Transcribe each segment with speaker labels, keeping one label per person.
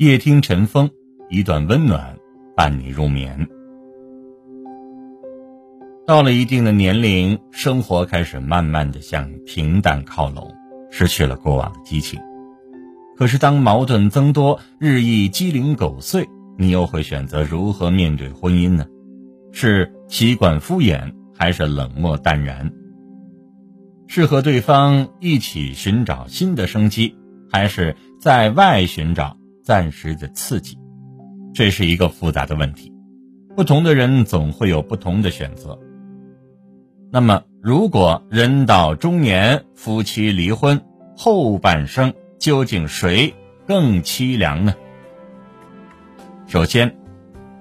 Speaker 1: 夜听晨风，一段温暖伴你入眠。到了一定的年龄，生活开始慢慢的向平淡靠拢，失去了过往的激情。可是当矛盾增多，日益鸡零狗碎，你又会选择如何面对婚姻呢？是习惯敷衍，还是冷漠淡然？是和对方一起寻找新的生机，还是在外寻找暂时的刺激？这是一个复杂的问题，不同的人总会有不同的选择。那么，如果人到中年，夫妻离婚，后半生究竟谁更凄凉呢？首先，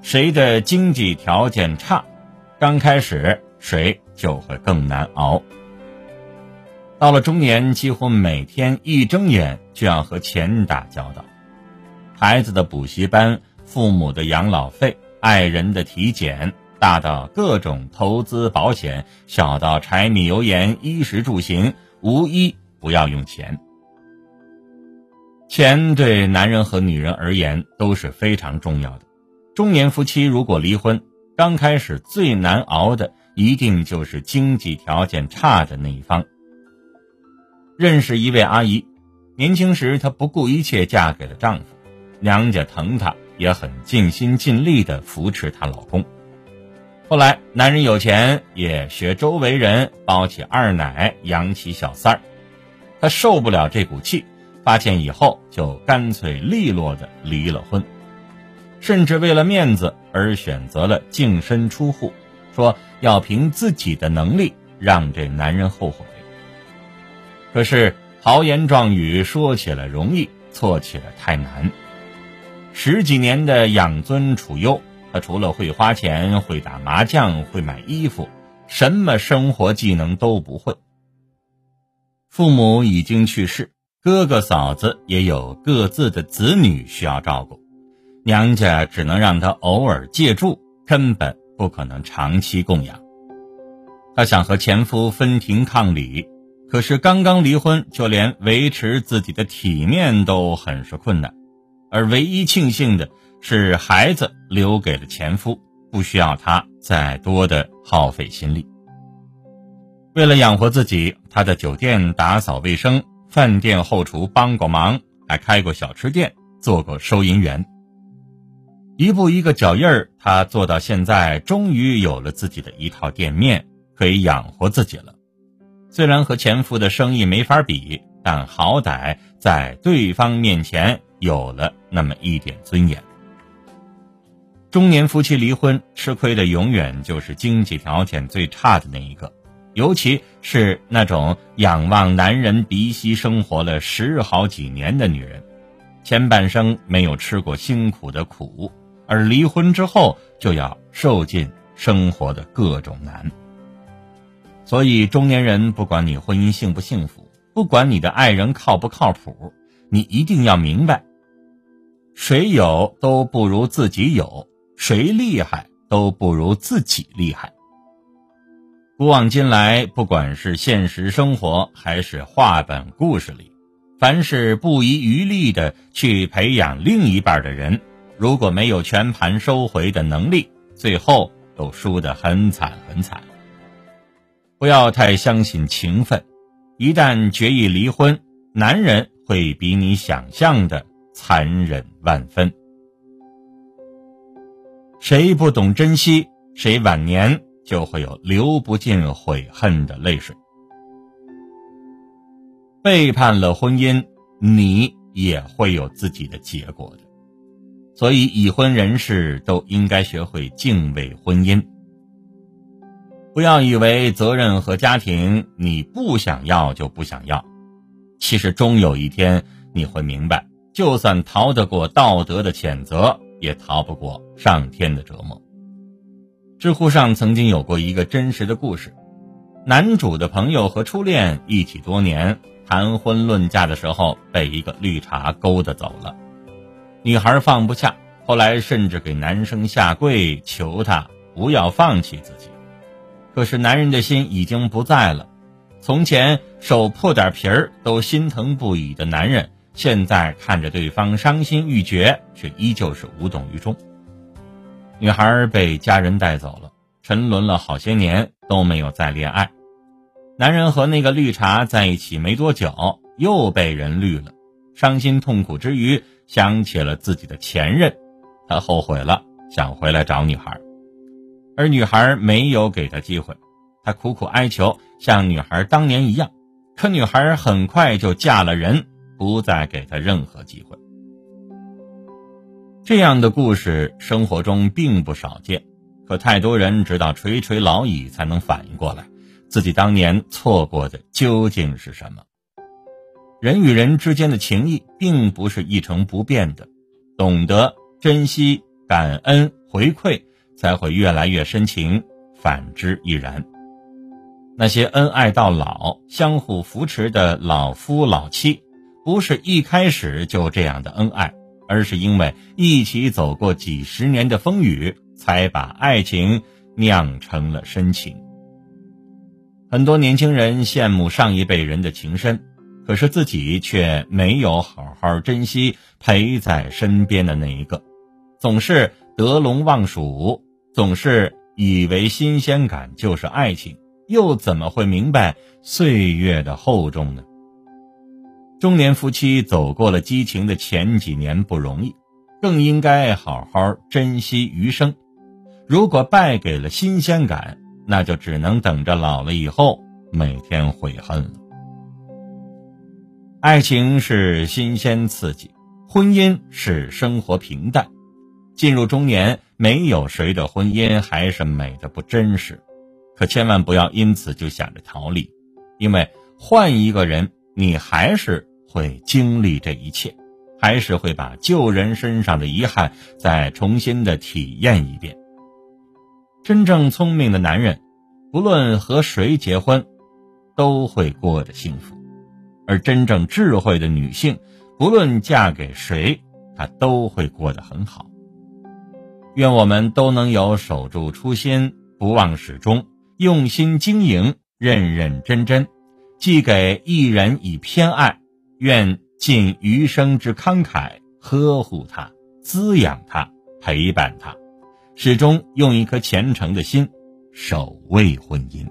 Speaker 1: 谁的经济条件差，刚开始谁就会更难熬。到了中年，几乎每天一睁眼就要和钱打交道，孩子的补习班、父母的养老费、爱人的体检，大到各种投资保险，小到柴米油盐、衣食住行，无一不要用钱。钱对男人和女人而言都是非常重要的。中年夫妻如果离婚，刚开始最难熬的一定就是经济条件差的那一方。认识一位阿姨，年轻时她不顾一切嫁给了丈夫，娘家疼她，也很尽心尽力的扶持她老公。后来男人有钱，也学周围人包起二奶，养起小三儿，她受不了这股气，发现以后就干脆利落的离了婚，甚至为了面子而选择了净身出户，说要凭自己的能力让这男人后悔。可是豪言壮语说起来容易，做起来太难。十几年的养尊处优，他除了会花钱、会打麻将、会买衣服，什么生活技能都不会。父母已经去世，哥哥嫂子也有各自的子女需要照顾，娘家只能让他偶尔借住，根本不可能长期供养。他想和前夫分庭抗礼。可是刚刚离婚，就连维持自己的体面都很是困难，而唯一庆幸的是孩子留给了前夫，不需要他再多的耗费心力。为了养活自己，他在酒店打扫卫生，饭店后厨帮过忙，还开过小吃店，做过收银员。一步一个脚印儿，他做到现在，终于有了自己的一套店面，可以养活自己了。虽然和前夫的生意没法比，但好歹在对方面前有了那么一点尊严。中年夫妻离婚，吃亏的永远就是经济条件最差的那一个，尤其是那种仰望男人鼻息生活了十好几年的女人，前半生没有吃过辛苦的苦，而离婚之后就要受尽生活的各种难。所以，中年人不管你婚姻幸不幸福，不管你的爱人靠不靠谱，你一定要明白，谁有都不如自己有，谁厉害都不如自己厉害。古往今来，不管是现实生活还是画本故事里，凡是不遗余力的去培养另一半的人，如果没有全盘收回的能力，最后都输得很惨很惨。不要太相信情分，一旦决意离婚，男人会比你想象的残忍万分。谁不懂珍惜，谁晚年就会有流不尽悔恨的泪水。背叛了婚姻，你也会有自己的结果的。所以，已婚人士都应该学会敬畏婚姻。不要以为责任和家庭你不想要就不想要，其实终有一天你会明白，就算逃得过道德的谴责，也逃不过上天的折磨。知乎上曾经有过一个真实的故事：男主的朋友和初恋一起多年，谈婚论嫁的时候被一个绿茶勾搭走了，女孩放不下，后来甚至给男生下跪求他不要放弃自己。可是男人的心已经不在了，从前手破点皮儿都心疼不已的男人，现在看着对方伤心欲绝，却依旧是无动于衷。女孩被家人带走了，沉沦了好些年都没有再恋爱。男人和那个绿茶在一起没多久，又被人绿了，伤心痛苦之余，想起了自己的前任，他后悔了，想回来找女孩，而女孩没有给他机会，他苦苦哀求，像女孩当年一样，可女孩很快就嫁了人。不再给他任何机会。这样的故事生活中并不少见，可太多人直到垂垂老矣才能反应过来，自己当年错过的究竟是什么。人与人之间的情谊并不是一成不变的，懂得珍惜、感恩、回馈，才会越来越深情；反之亦然。那些恩爱到老、相互扶持的老夫老妻。不是一开始就这样的恩爱，而是因为一起走过几十年的风雨，才把爱情酿成了深情。很多年轻人羡慕上一辈人的情深，可是自己却没有好好珍惜陪在身边的那一个，总是得陇望蜀，总是以为新鲜感就是爱情，又怎么会明白岁月的厚重呢？中年夫妻走过了激情的前几年不容易，更应该好好珍惜余生。如果败给了新鲜感，那就只能等着老了以后每天悔恨了。爱情是新鲜刺激，婚姻是生活平淡。进入中年，没有谁的婚姻还是美的不真实。可千万不要因此就想着逃离，因为换一个人，你还是。会经历这一切，还是会把旧人身上的遗憾再重新的体验一遍。真正聪明的男人，不论和谁结婚，都会过得幸福；而真正智慧的女性，不论嫁给谁，她都会过得很好。愿我们都能有守住初心、不忘始终、用心经营、认认真真，寄给一人以偏爱。愿尽余生之慷慨，呵护他，滋养他，陪伴他，始终用一颗虔诚的心守卫婚姻。